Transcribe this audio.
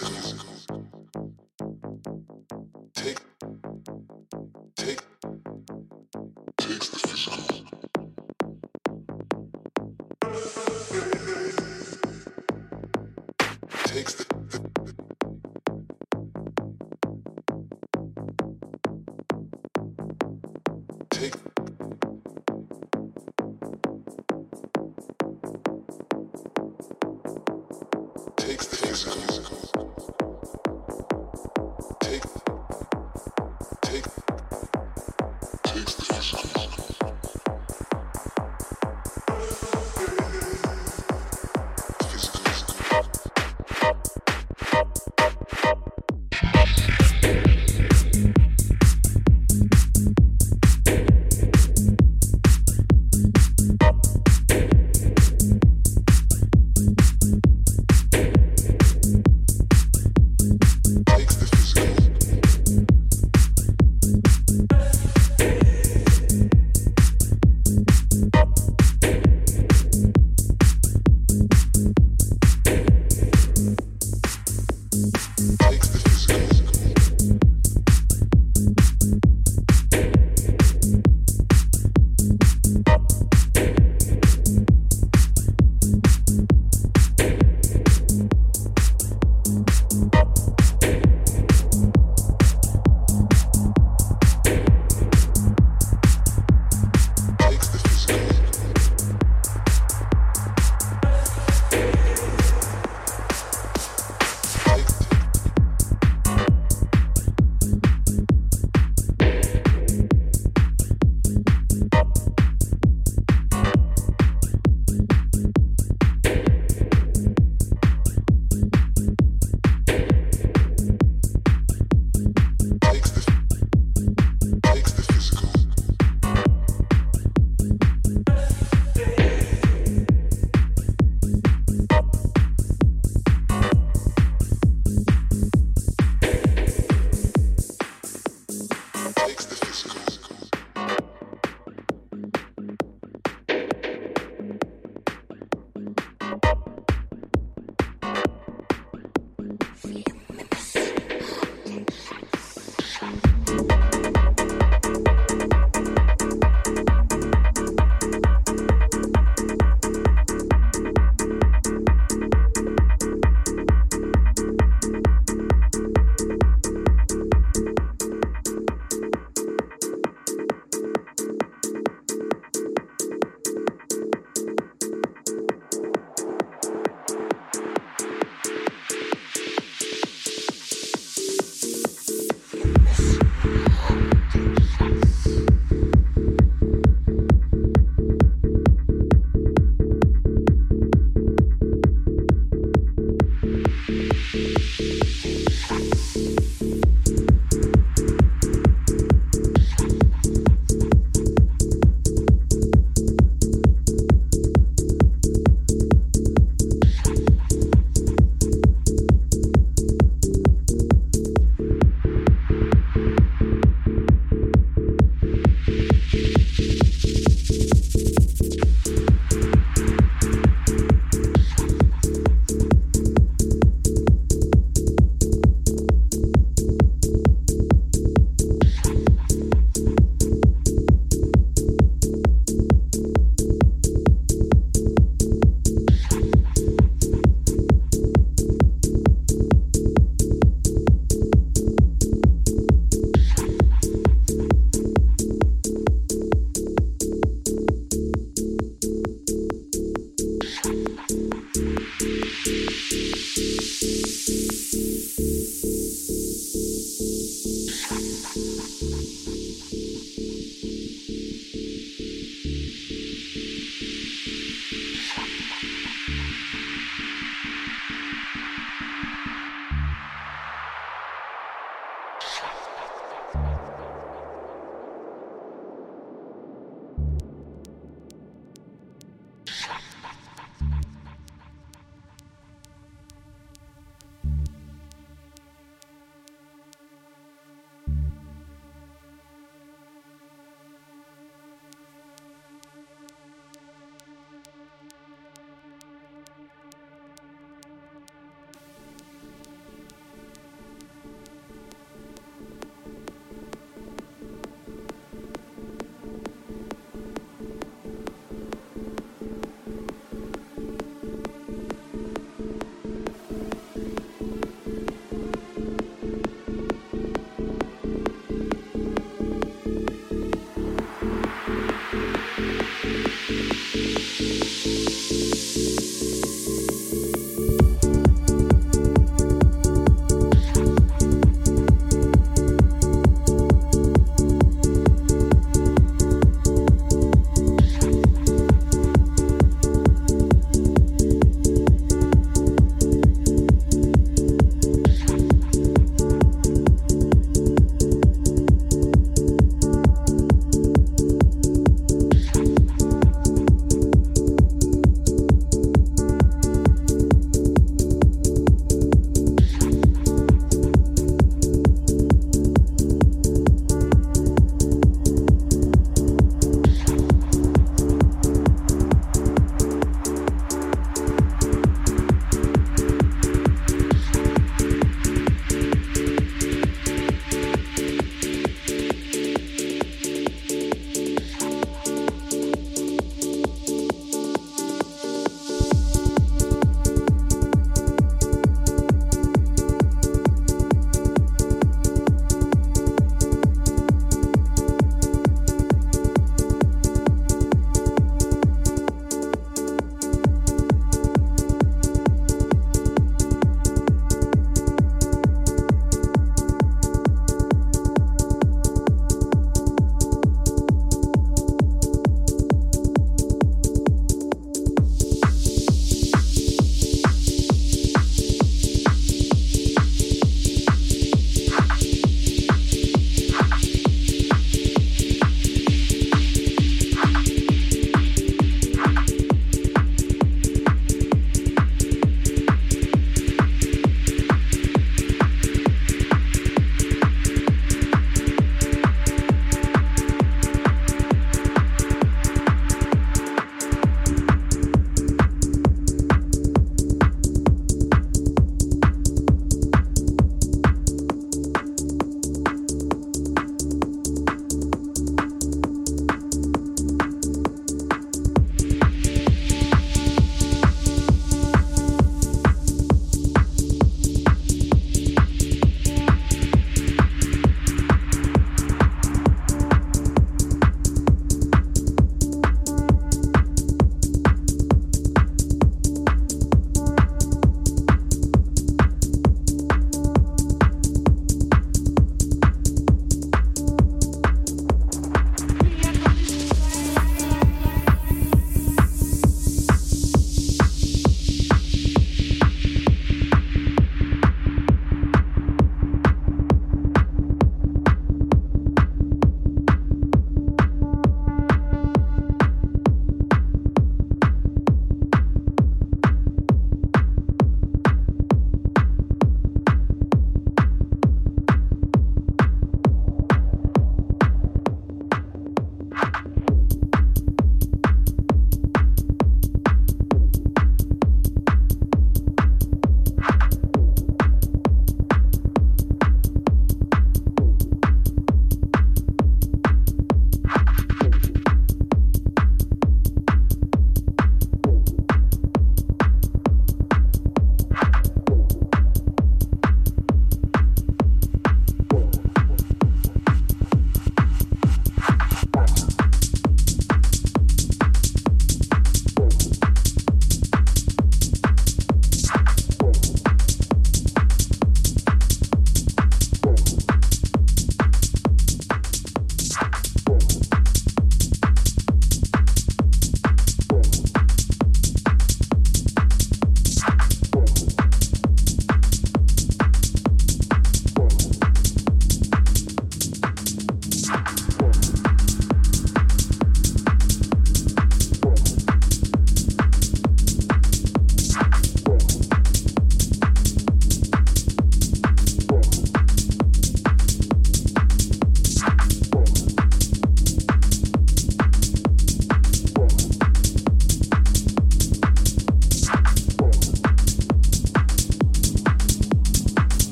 Gracias.